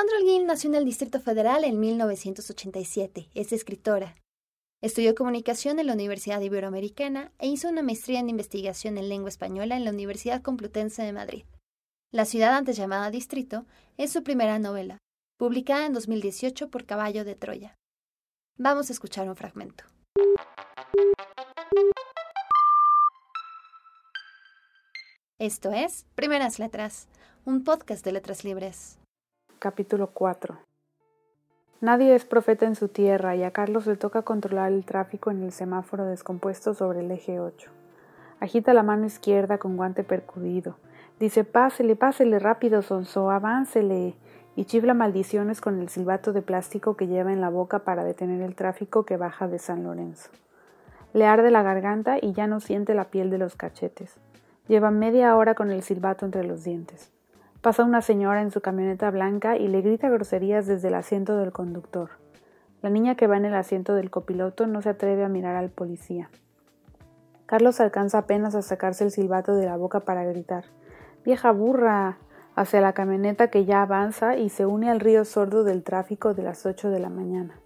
Sandra Holguín nació en el Distrito Federal en 1987. Es escritora. Estudió comunicación en la Universidad Iberoamericana e hizo una maestría en investigación en lengua española en la Universidad Complutense de Madrid. La ciudad antes llamada Distrito es su primera novela, publicada en 2018 por Caballo de Troya. Vamos a escuchar un fragmento. Esto es Primeras Letras, un podcast de letras libres. Capítulo 4 Nadie es profeta en su tierra y a Carlos le toca controlar el tráfico en el semáforo descompuesto sobre el eje 8. Agita la mano izquierda con guante percudido. Dice pásele, pásele rápido, Sonso, aváncele. Y chifla maldiciones con el silbato de plástico que lleva en la boca para detener el tráfico que baja de San Lorenzo. Le arde la garganta y ya no siente la piel de los cachetes. Lleva media hora con el silbato entre los dientes. Pasa una señora en su camioneta blanca y le grita groserías desde el asiento del conductor. La niña que va en el asiento del copiloto no se atreve a mirar al policía. Carlos alcanza apenas a sacarse el silbato de la boca para gritar Vieja burra hacia la camioneta que ya avanza y se une al río sordo del tráfico de las ocho de la mañana.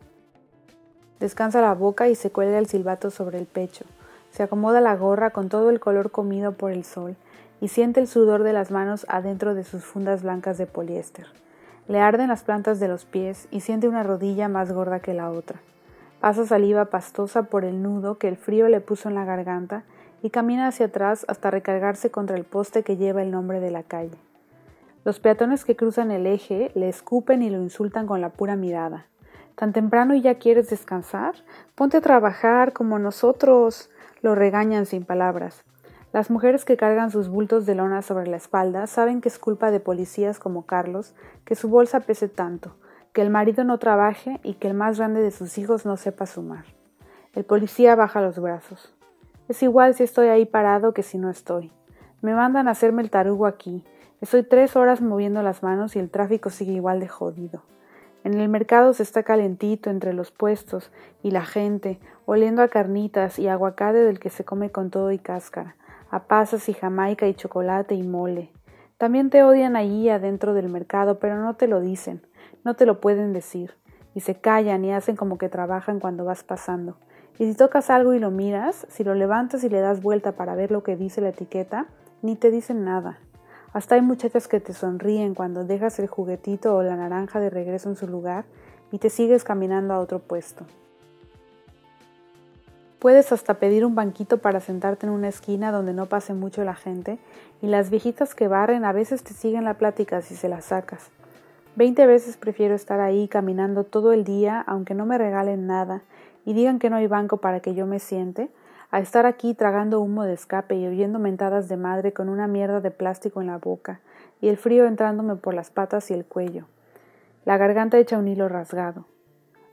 Descansa la boca y se cuelga el silbato sobre el pecho. Se acomoda la gorra con todo el color comido por el sol y siente el sudor de las manos adentro de sus fundas blancas de poliéster. Le arden las plantas de los pies y siente una rodilla más gorda que la otra. Pasa saliva pastosa por el nudo que el frío le puso en la garganta y camina hacia atrás hasta recargarse contra el poste que lleva el nombre de la calle. Los peatones que cruzan el eje le escupen y lo insultan con la pura mirada. ¿Tan temprano y ya quieres descansar? Ponte a trabajar como nosotros. Lo regañan sin palabras. Las mujeres que cargan sus bultos de lona sobre la espalda saben que es culpa de policías como Carlos que su bolsa pese tanto, que el marido no trabaje y que el más grande de sus hijos no sepa sumar. El policía baja los brazos. Es igual si estoy ahí parado que si no estoy. Me mandan a hacerme el tarugo aquí. Estoy tres horas moviendo las manos y el tráfico sigue igual de jodido. En el mercado se está calentito entre los puestos y la gente, oliendo a carnitas y aguacate del que se come con todo y cáscara a pasas y jamaica y chocolate y mole. También te odian allí adentro del mercado, pero no te lo dicen, no te lo pueden decir, y se callan y hacen como que trabajan cuando vas pasando. Y si tocas algo y lo miras, si lo levantas y le das vuelta para ver lo que dice la etiqueta, ni te dicen nada. Hasta hay muchachas que te sonríen cuando dejas el juguetito o la naranja de regreso en su lugar y te sigues caminando a otro puesto. Puedes hasta pedir un banquito para sentarte en una esquina donde no pase mucho la gente, y las viejitas que barren a veces te siguen la plática si se la sacas. Veinte veces prefiero estar ahí caminando todo el día, aunque no me regalen nada, y digan que no hay banco para que yo me siente, a estar aquí tragando humo de escape y oyendo mentadas de madre con una mierda de plástico en la boca, y el frío entrándome por las patas y el cuello. La garganta hecha un hilo rasgado.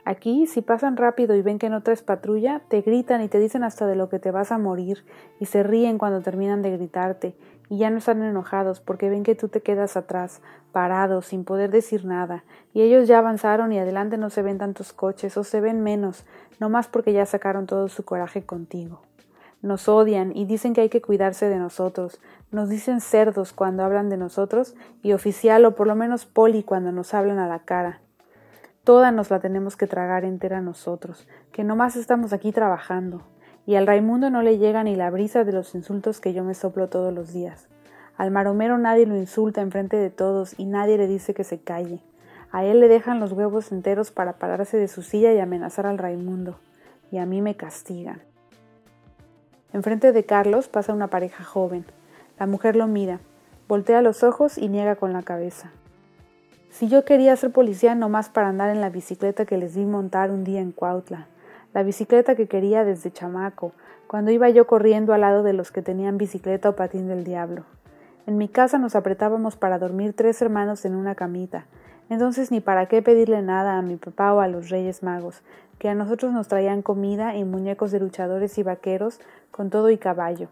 Aquí, si pasan rápido y ven que no traes patrulla, te gritan y te dicen hasta de lo que te vas a morir, y se ríen cuando terminan de gritarte, y ya no están enojados porque ven que tú te quedas atrás, parado, sin poder decir nada, y ellos ya avanzaron y adelante no se ven tantos coches, o se ven menos, no más porque ya sacaron todo su coraje contigo. Nos odian y dicen que hay que cuidarse de nosotros, nos dicen cerdos cuando hablan de nosotros, y oficial o por lo menos poli cuando nos hablan a la cara. Toda nos la tenemos que tragar entera nosotros, que nomás estamos aquí trabajando, y al Raimundo no le llega ni la brisa de los insultos que yo me soplo todos los días. Al maromero nadie lo insulta enfrente de todos y nadie le dice que se calle. A él le dejan los huevos enteros para pararse de su silla y amenazar al Raimundo, y a mí me castigan. Enfrente de Carlos pasa una pareja joven. La mujer lo mira, voltea los ojos y niega con la cabeza. Si yo quería ser policía nomás para andar en la bicicleta que les vi montar un día en Cuautla, la bicicleta que quería desde chamaco, cuando iba yo corriendo al lado de los que tenían bicicleta o patín del diablo. En mi casa nos apretábamos para dormir tres hermanos en una camita, entonces ni para qué pedirle nada a mi papá o a los Reyes Magos, que a nosotros nos traían comida y muñecos de luchadores y vaqueros con todo y caballo.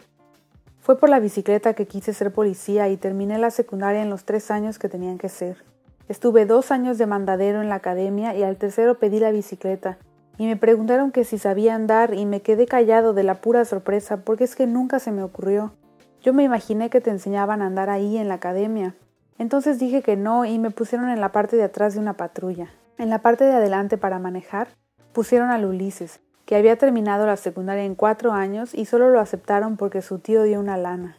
Fue por la bicicleta que quise ser policía y terminé la secundaria en los tres años que tenían que ser. Estuve dos años de mandadero en la academia y al tercero pedí la bicicleta. Y me preguntaron que si sabía andar y me quedé callado de la pura sorpresa porque es que nunca se me ocurrió. Yo me imaginé que te enseñaban a andar ahí en la academia. Entonces dije que no y me pusieron en la parte de atrás de una patrulla. En la parte de adelante para manejar pusieron al Ulises, que había terminado la secundaria en cuatro años y solo lo aceptaron porque su tío dio una lana.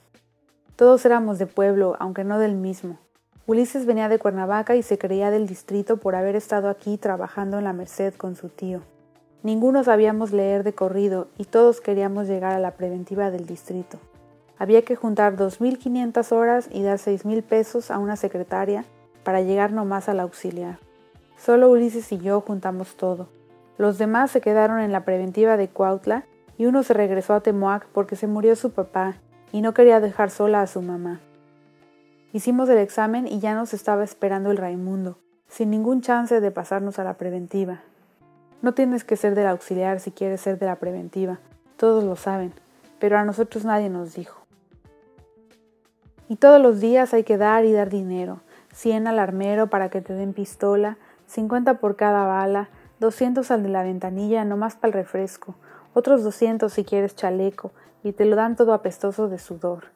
Todos éramos de pueblo, aunque no del mismo. Ulises venía de Cuernavaca y se creía del distrito por haber estado aquí trabajando en la Merced con su tío. Ninguno sabíamos leer de corrido y todos queríamos llegar a la preventiva del distrito. Había que juntar 2.500 horas y dar 6.000 pesos a una secretaria para llegar nomás al auxiliar. Solo Ulises y yo juntamos todo. Los demás se quedaron en la preventiva de Cuautla y uno se regresó a Temoac porque se murió su papá y no quería dejar sola a su mamá. Hicimos el examen y ya nos estaba esperando el Raimundo, sin ningún chance de pasarnos a la preventiva. No tienes que ser del auxiliar si quieres ser de la preventiva, todos lo saben, pero a nosotros nadie nos dijo. Y todos los días hay que dar y dar dinero, 100 al armero para que te den pistola, 50 por cada bala, 200 al de la ventanilla nomás para el refresco, otros 200 si quieres chaleco, y te lo dan todo apestoso de sudor.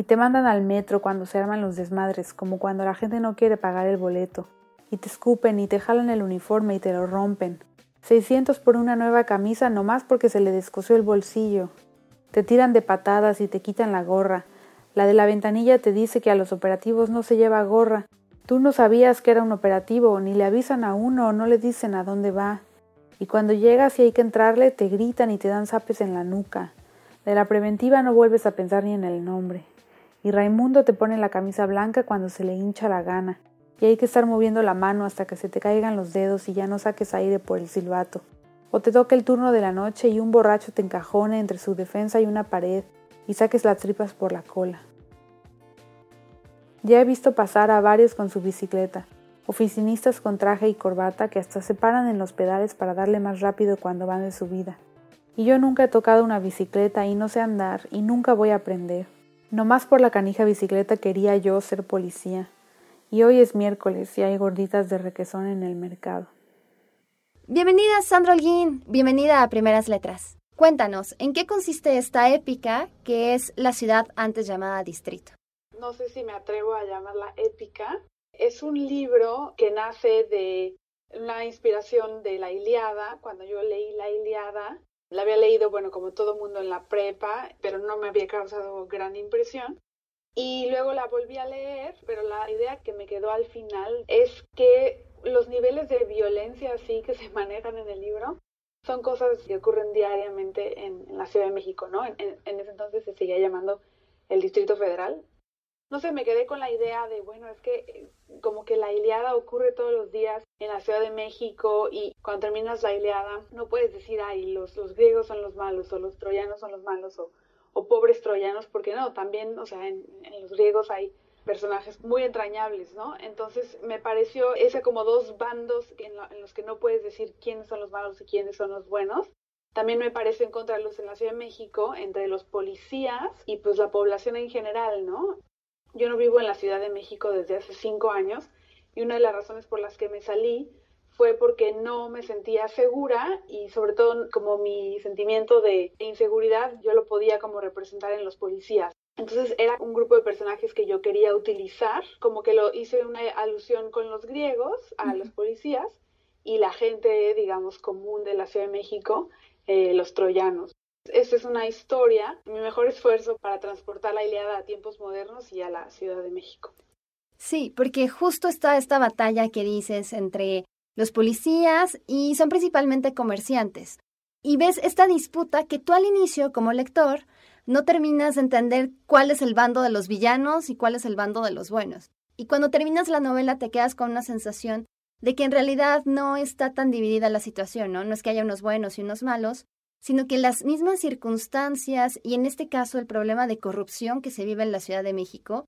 Y te mandan al metro cuando se arman los desmadres, como cuando la gente no quiere pagar el boleto. Y te escupen y te jalan el uniforme y te lo rompen. 600 por una nueva camisa nomás porque se le descosió el bolsillo. Te tiran de patadas y te quitan la gorra. La de la ventanilla te dice que a los operativos no se lleva gorra. Tú no sabías que era un operativo, ni le avisan a uno o no le dicen a dónde va. Y cuando llegas y hay que entrarle, te gritan y te dan zapes en la nuca. De la preventiva no vuelves a pensar ni en el nombre. Y Raimundo te pone la camisa blanca cuando se le hincha la gana y hay que estar moviendo la mano hasta que se te caigan los dedos y ya no saques aire por el silbato. O te toque el turno de la noche y un borracho te encajone entre su defensa y una pared y saques las tripas por la cola. Ya he visto pasar a varios con su bicicleta, oficinistas con traje y corbata que hasta se paran en los pedales para darle más rápido cuando van de subida. Y yo nunca he tocado una bicicleta y no sé andar y nunca voy a aprender. No más por la canija bicicleta quería yo ser policía. Y hoy es miércoles y hay gorditas de requesón en el mercado. Bienvenida, Sandra Holguín. Bienvenida a Primeras Letras. Cuéntanos, ¿en qué consiste esta épica que es la ciudad antes llamada Distrito? No sé si me atrevo a llamarla épica. Es un libro que nace de la inspiración de la Iliada. Cuando yo leí la Iliada, la había leído, bueno, como todo mundo en la prepa, pero no me había causado gran impresión. Y luego la volví a leer, pero la idea que me quedó al final es que los niveles de violencia así que se manejan en el libro son cosas que ocurren diariamente en, la Ciudad de México, ¿no? En, ese entonces se seguía llamando el Distrito Federal. No sé, me quedé con la idea de, bueno, es que eh, como que la Iliada ocurre todos los días en la Ciudad de México y cuando terminas la Iliada no puedes decir, ay, los, los griegos son los malos o los troyanos son los malos o o pobres troyanos, porque no, también, o sea, en, los griegos hay personajes muy entrañables, ¿no? Entonces me pareció ese como dos bandos en, los que no puedes decir quiénes son los malos y quiénes son los buenos. También me parece encontrarlos en la Ciudad de México entre los policías y pues la población en general, ¿no? Yo no vivo en la Ciudad de México desde hace cinco años y una de las razones por las que me salí fue porque no me sentía segura y sobre todo como mi sentimiento de inseguridad yo lo podía como representar en los policías. Entonces era un grupo de personajes que yo quería utilizar, como que lo hice una alusión con los griegos, a los policías, y la gente, digamos, común de la Ciudad de México, eh, los troyanos. Esta es una historia, mi mejor esfuerzo para transportar la Iliada a tiempos modernos y a la Ciudad de México. Sí, porque justo está esta batalla que dices entre los policías y son principalmente comerciantes. Y ves esta disputa que tú al inicio, como lector, no terminas de entender cuál es el bando de los villanos y cuál es el bando de los buenos. Y cuando terminas la novela te quedas con una sensación de que en realidad no está tan dividida la situación, ¿no? No es que haya unos buenos y unos malos, sino que las mismas circunstancias y en este caso el problema de corrupción que se vive en la Ciudad de México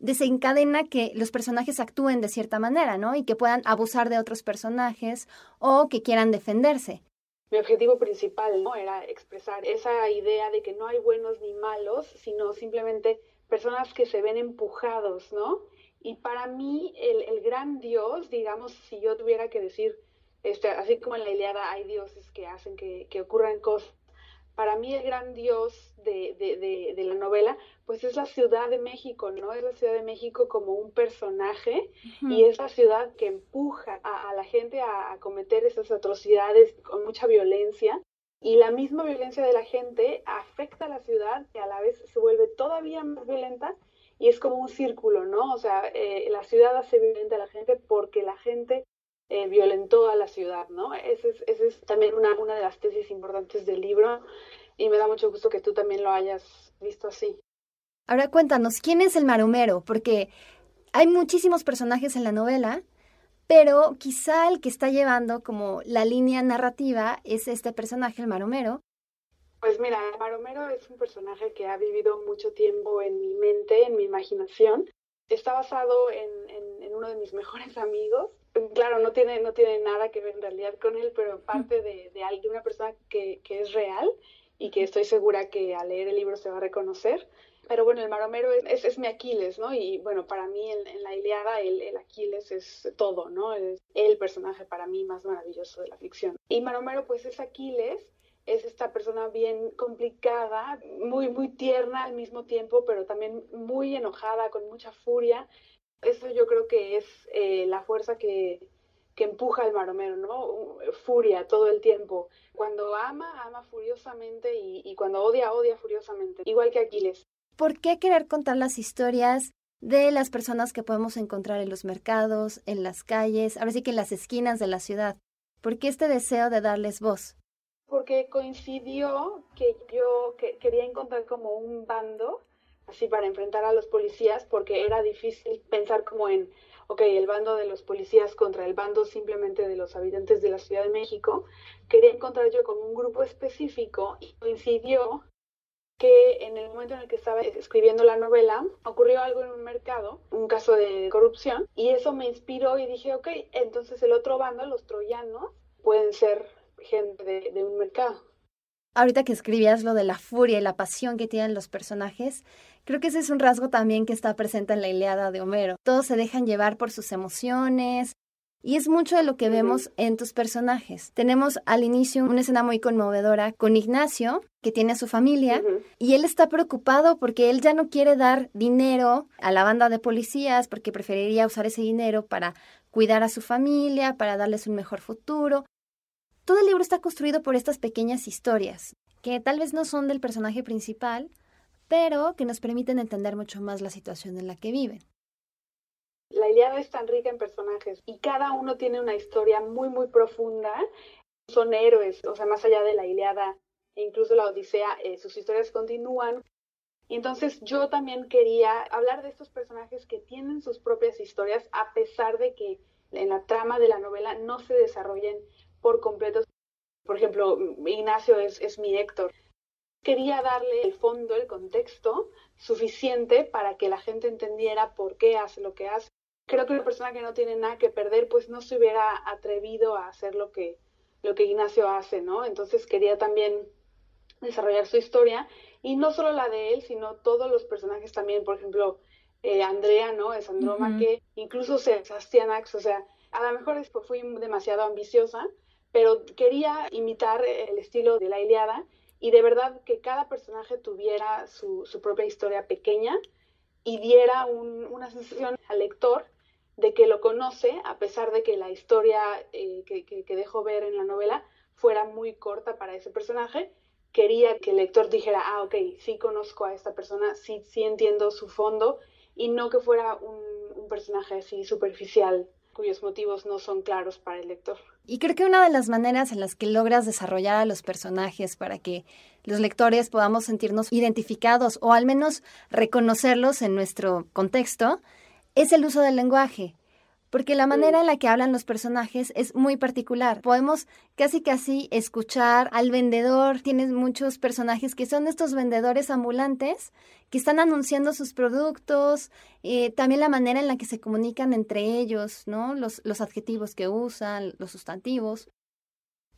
desencadena que los personajes actúen de cierta manera, ¿no? Y que puedan abusar de otros personajes o que quieran defenderse. Mi objetivo principal ¿no? era expresar esa idea de que no hay buenos ni malos, sino simplemente personas que se ven empujados, ¿no? Y para mí el, el gran Dios, digamos, si yo tuviera que decir, este, así como en la Iliada hay dioses que hacen que, que ocurran cosas, para mí el gran dios de, de, la novela, pues es la Ciudad de México, ¿no? Es la Ciudad de México como un personaje y es la ciudad que empuja a, la gente a, cometer esas atrocidades con mucha violencia. Y la misma violencia de la gente afecta a la ciudad que a la vez se vuelve todavía más violenta y es como un círculo, ¿no? O sea, eh, la ciudad hace violenta a la gente porque la gente eh, violentó a la ciudad, ¿no? Esa es, es también una, una de las tesis importantes del libro y me da mucho gusto que tú también lo hayas visto así. Ahora cuéntanos, ¿quién es el maromero? Porque hay muchísimos personajes en la novela, pero quizá el que está llevando como la línea narrativa es este personaje, el maromero. Pues mira, el maromero es un personaje que ha vivido mucho tiempo en mi mente, en mi imaginación. Está basado en, en uno de mis mejores amigos, claro, no tiene, no tiene nada que ver en realidad con él, pero parte de, de, una persona que, que, es real y que estoy segura que al leer el libro se va a reconocer. Pero bueno, el maromero es, es, mi Aquiles, ¿no? Y bueno, para mí en, la Iliada el, el, Aquiles es todo, ¿no? Es el personaje para mí más maravilloso de la ficción. Y maromero pues es Aquiles, es esta persona bien complicada, muy, muy tierna al mismo tiempo, pero también muy enojada, con mucha furia, eso yo creo que es eh, la fuerza que, que empuja al maromero, ¿no? Furia todo el tiempo. Cuando ama, ama furiosamente y, y, cuando odia, odia furiosamente. Igual que Aquiles. ¿Por qué querer contar las historias de las personas que podemos encontrar en los mercados, en las calles, ahora sí que en las esquinas de la ciudad? ¿Por qué este deseo de darles voz? Porque coincidió que yo que quería encontrar como un bando así para enfrentar a los policías porque era difícil pensar como en, ok, el bando de los policías contra el bando simplemente de los habitantes de la Ciudad de México. Quería encontrar yo como un grupo específico y coincidió que en el momento en el que estaba escribiendo la novela ocurrió algo en un mercado, un caso de corrupción, y eso me inspiró y dije, ok, entonces el otro bando, los troyanos, pueden ser gente de, de un mercado. Ahorita que escribías lo de la furia y la pasión que tienen los personajes, Creo que ese es un rasgo también que está presente en la Iliada de Homero. Todos se dejan llevar por sus emociones, y es mucho de lo que vemos en tus personajes. Tenemos al inicio una escena muy conmovedora con Ignacio, que tiene a su familia, y él está preocupado porque él ya no quiere dar dinero a la banda de policías, porque preferiría usar ese dinero para cuidar a su familia, para darles un mejor futuro. Todo el libro está construido por estas pequeñas historias, que tal vez no son del personaje principal, pero que nos permiten entender mucho más la situación en la que viven. La Iliada es tan rica en personajes y cada uno tiene una historia muy, muy profunda. Son héroes, o sea, más allá de la Iliada e incluso la Odisea, eh, sus historias continúan. Y entonces yo también quería hablar de estos personajes que tienen sus propias historias, a pesar de que en la trama de la novela no se desarrollen por completo. Por ejemplo, Ignacio es, es mi Héctor quería darle el fondo, el contexto suficiente para que la gente entendiera por qué hace lo que hace. Creo que una persona que no tiene nada que perder, pues no se hubiera atrevido a hacer lo que, lo que Ignacio hace, ¿no? Entonces quería también desarrollar su historia y no solo la de él, sino todos los personajes también, por ejemplo, eh, Andrea, ¿no? Es Androma, que incluso Sebastianax, o sea, a lo mejor fui demasiado ambiciosa, pero quería imitar el estilo de la Iliada y de verdad que cada personaje tuviera su, propia historia pequeña y diera una sensación al lector de que lo conoce, a pesar de que la historia eh, que, dejó ver en la novela fuera muy corta para ese personaje, quería que el lector dijera, ah, ok, sí conozco a esta persona, sí, sí entiendo su fondo, y no que fuera un, un personaje así superficial cuyos motivos no son claros para el lector. Y creo que una de las maneras en las que logras desarrollar a los personajes para que los lectores podamos sentirnos identificados o al menos reconocerlos en nuestro contexto es el uso del lenguaje porque la manera en la que hablan los personajes es muy particular. Podemos casi casi escuchar al vendedor, tienes muchos personajes que son estos vendedores ambulantes que están anunciando sus productos, eh, también la manera en la que se comunican entre ellos, ¿no? Los, los adjetivos que usan, los sustantivos.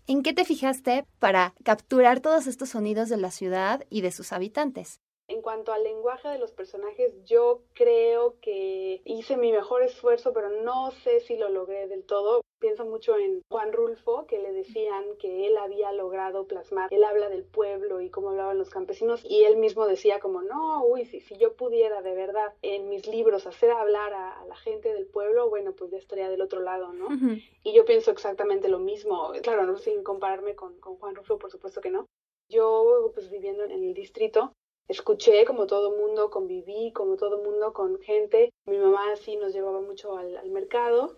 ¿En qué te fijaste para capturar todos estos sonidos de la ciudad y de sus habitantes? En cuanto al lenguaje de los personajes, yo creo que hice mi mejor esfuerzo, pero no sé si lo logré del todo. Pienso mucho en Juan Rulfo, que le decían que él había logrado plasmar, él habla del pueblo y cómo hablaban los campesinos, y él mismo decía como, no, uy, si, si yo pudiera de verdad en mis libros hacer hablar a, la gente del pueblo, bueno, pues ya estaría del otro lado, ¿no? Y yo pienso exactamente lo mismo, claro, no sin compararme con, con Juan Rulfo, por supuesto que no. Yo, pues viviendo en el distrito, escuché como todo mundo, conviví como todo mundo con gente. Mi mamá sí nos llevaba mucho al, al mercado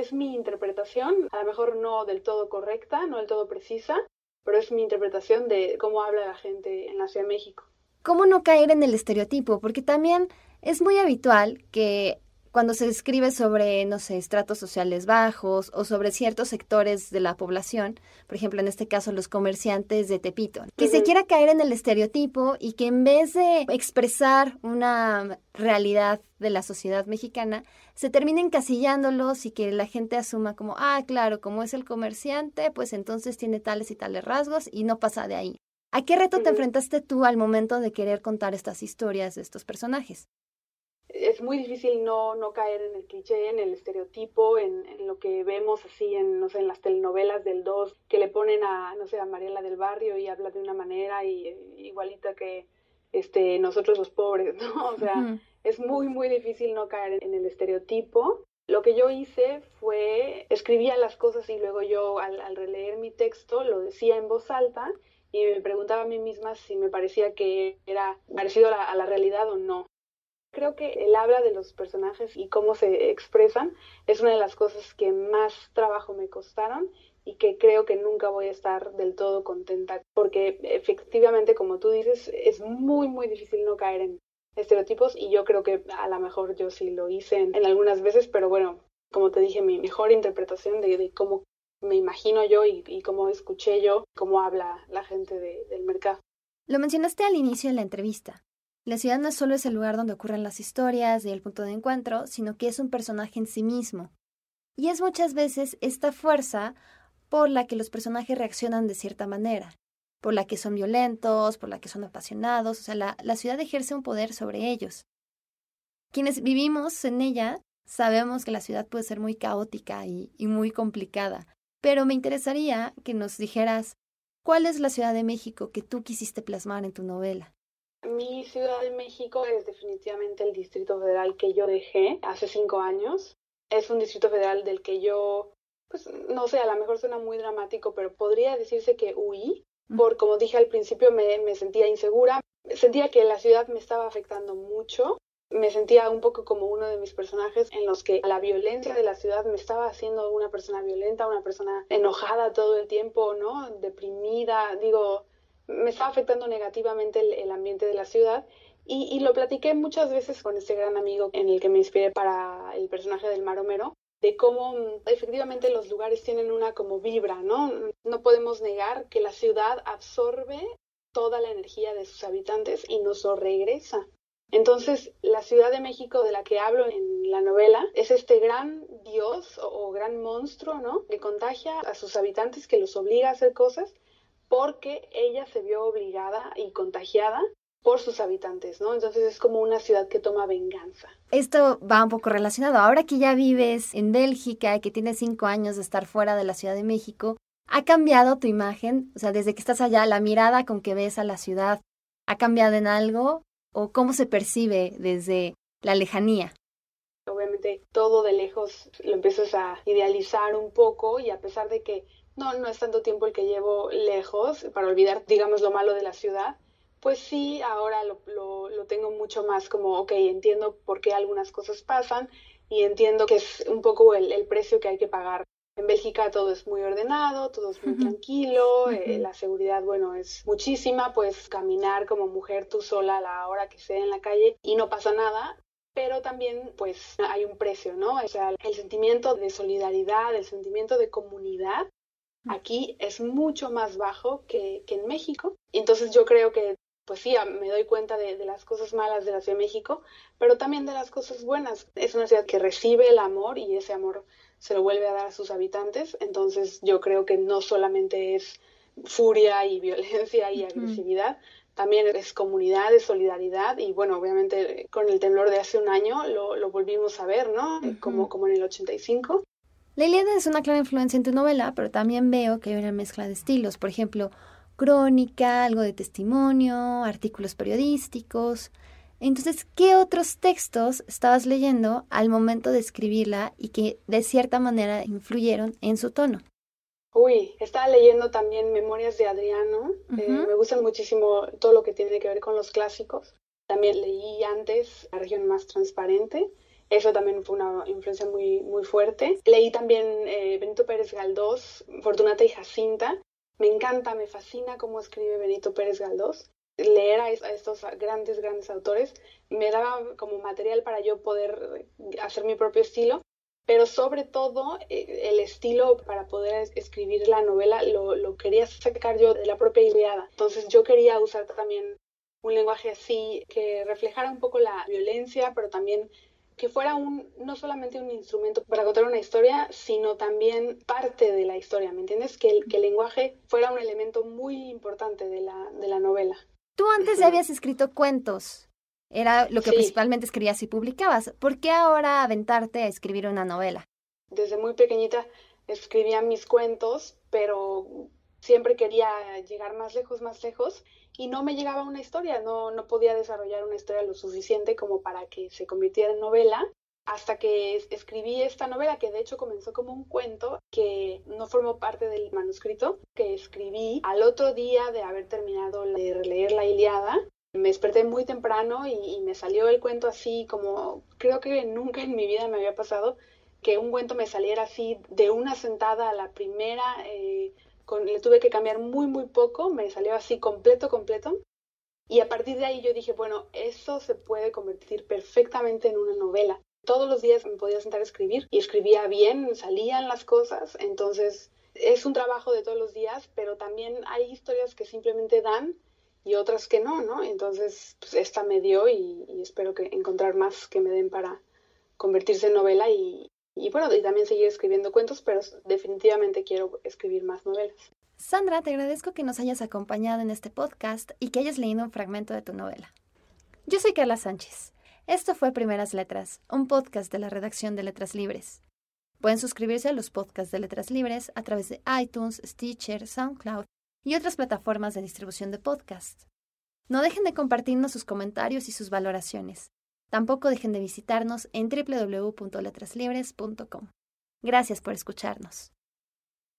es mi interpretación, a lo mejor no del todo correcta, no del todo precisa, pero es mi interpretación de cómo habla la gente en la Ciudad de México. ¿Cómo no caer en el estereotipo? Porque también es muy habitual que cuando se escribe sobre, no sé, estratos sociales bajos o sobre ciertos sectores de la población, por ejemplo, en este caso los comerciantes de Tepito, que se quiera caer en el estereotipo y que en vez de expresar una realidad de la sociedad mexicana, se termine encasillándolos y que la gente asuma como, ah, claro, como es el comerciante, pues entonces tiene tales y tales rasgos y no pasa de ahí. ¿A qué reto te enfrentaste tú al momento de querer contar estas historias de estos personajes? Es muy difícil no, no caer en el cliché, en el estereotipo, en, en, lo que vemos así en, no sé, en las telenovelas del 2, que le ponen a, no sé, a Mariela del Barrio y habla de una manera y, igualita que este, nosotros los pobres, ¿no? O sea, es muy, muy difícil no caer en el estereotipo. Lo que yo hice fue, escribía las cosas y luego yo al, al releer mi texto lo decía en voz alta y me preguntaba a mí misma si me parecía que era parecido a la realidad o no. Creo que el habla de los personajes y cómo se expresan es una de las cosas que más trabajo me costaron y que creo que nunca voy a estar del todo contenta porque efectivamente, como tú dices, es muy, muy difícil no caer en estereotipos y yo creo que a lo mejor yo sí lo hice en, algunas veces, pero bueno, como te dije, mi mejor interpretación de, cómo me imagino yo y, cómo escuché yo, cómo habla la gente del mercado. Lo mencionaste al inicio de la entrevista. La ciudad no solo es el lugar donde ocurren las historias y el punto de encuentro, sino que es un personaje en sí mismo. Y es muchas veces esta fuerza por la que los personajes reaccionan de cierta manera, por la que son violentos, por la que son apasionados, o sea, la, ciudad ejerce un poder sobre ellos. Quienes vivimos en ella sabemos que la ciudad puede ser muy caótica y muy complicada, pero me interesaría que nos dijeras cuál es la Ciudad de México que tú quisiste plasmar en tu novela. Mi Ciudad de México es definitivamente el Distrito Federal que yo dejé hace cinco años. Es un Distrito Federal del que yo, pues no sé, a lo mejor suena muy dramático, pero podría decirse que huí, por como dije al principio, me, me sentía insegura, sentía que la ciudad me estaba afectando mucho me sentía un poco como uno de mis personajes en los que la violencia de la ciudad me estaba haciendo una persona violenta, una persona enojada todo el tiempo, ¿no? Deprimida, digo, me estaba afectando negativamente el, ambiente de la ciudad y, lo platiqué muchas veces con este gran amigo en el que me inspiré para el personaje del maromero, de cómo mm, efectivamente los lugares tienen una como vibra, ¿no? No podemos negar que la ciudad absorbe toda la energía de sus habitantes y nos lo regresa. Entonces, la Ciudad de México de la que hablo en la novela es este gran dios o, o gran monstruo, ¿no? Que contagia a sus habitantes, que los obliga a hacer cosas porque ella se vio obligada y contagiada por sus habitantes, ¿no? Entonces es como una ciudad que toma venganza. Esto va un poco relacionado. Ahora que ya vives en Bélgica y que tienes cinco años de estar fuera de la Ciudad de México, ¿ha cambiado tu imagen? O sea, desde que estás allá, la mirada con que ves a la ciudad, ¿ha cambiado en algo? ¿O cómo se percibe desde la lejanía? Obviamente todo de lejos lo empiezas a idealizar un poco y a pesar de que no, no es tanto tiempo el que llevo lejos para olvidar, digamos, lo malo de la ciudad. Pues sí, ahora lo, lo, tengo mucho más como, ok, entiendo por qué algunas cosas pasan y entiendo que es un poco el, el precio que hay que pagar. En Bélgica todo es muy ordenado, todo es muy tranquilo, eh, la seguridad, bueno, es muchísima, puedes caminar como mujer tú sola a la hora que sea en la calle y no pasa nada pero también pues hay un precio, ¿no? O sea, el sentimiento de solidaridad, el sentimiento de comunidad aquí es mucho más bajo que, en México. Y entonces yo creo que, pues sí, me doy cuenta de, de, las cosas malas de la Ciudad de México, pero también de las cosas buenas. Es una ciudad que recibe el amor y ese amor se lo vuelve a dar a sus habitantes. Entonces yo creo que no solamente es furia y violencia y agresividad, también es comunidad, es solidaridad y bueno, obviamente con el temblor de hace un año lo, lo volvimos a ver, ¿no? como, como en el 85. La Ilíada es una clara influencia en tu novela, pero también veo que hay una mezcla de estilos, por ejemplo, crónica, algo de testimonio, artículos periodísticos. Entonces, ¿qué otros textos estabas leyendo al momento de escribirla y que de cierta manera influyeron en su tono? Uy, estaba leyendo también Memorias de Adriano. Eh, me gustan muchísimo todo lo que tiene que ver con los clásicos. También leí antes La región más transparente. Eso también fue una influencia muy, muy fuerte. Leí también eh, Benito Pérez Galdós, Fortunata y Jacinta. Me encanta, me fascina cómo escribe Benito Pérez Galdós. Leer a, estos grandes, grandes autores me daba como material para yo poder hacer mi propio estilo pero sobre todo eh, el estilo para poder escribir la novela lo, lo, quería sacar yo de la propia Iliada. Entonces yo quería usar también un lenguaje así que reflejara un poco la violencia, pero también que fuera un, no solamente un instrumento para contar una historia, sino también parte de la historia, ¿me entiendes? Que el, que el lenguaje fuera un elemento muy importante de la, de la novela. Tú antes ya habías escrito cuentos. Era lo que principalmente escribías y publicabas. ¿Por qué ahora aventarte a escribir una novela? Desde muy pequeñita escribía mis cuentos, pero siempre quería llegar más lejos, más lejos, y no me llegaba una historia, no, no podía desarrollar una historia lo suficiente como para que se convirtiera en novela, hasta que escribí esta novela, que de hecho comenzó como un cuento que no formó parte del manuscrito, que escribí al otro día de haber terminado de releer la Iliada, me desperté muy temprano y, me salió el cuento así como creo que nunca en mi vida me había pasado que un cuento me saliera así de una sentada a la primera. Eh, le tuve que cambiar muy, muy poco, me salió así completo, completo. Y a partir de ahí yo dije, bueno, eso se puede convertir perfectamente en una novela. Todos los días me podía sentar a escribir y escribía bien, salían las cosas. Entonces es un trabajo de todos los días, pero también hay historias que simplemente dan y otras que no, ¿no? Entonces, pues esta me dio y, espero que encontrar más que me den para convertirse en novela y, y bueno, y también seguir escribiendo cuentos, pero definitivamente quiero escribir más novelas. Sandra, te agradezco que nos hayas acompañado en este podcast y que hayas leído un fragmento de tu novela. Yo soy Carla Sánchez. Esto fue Primeras Letras, un podcast de la redacción de Letras Libres. Pueden suscribirse a los podcasts de Letras Libres a través de iTunes, Stitcher, SoundCloud y otras plataformas de distribución de podcast. No dejen de compartirnos sus comentarios y sus valoraciones. Tampoco dejen de visitarnos en www.letraslibres.com. Gracias por escucharnos.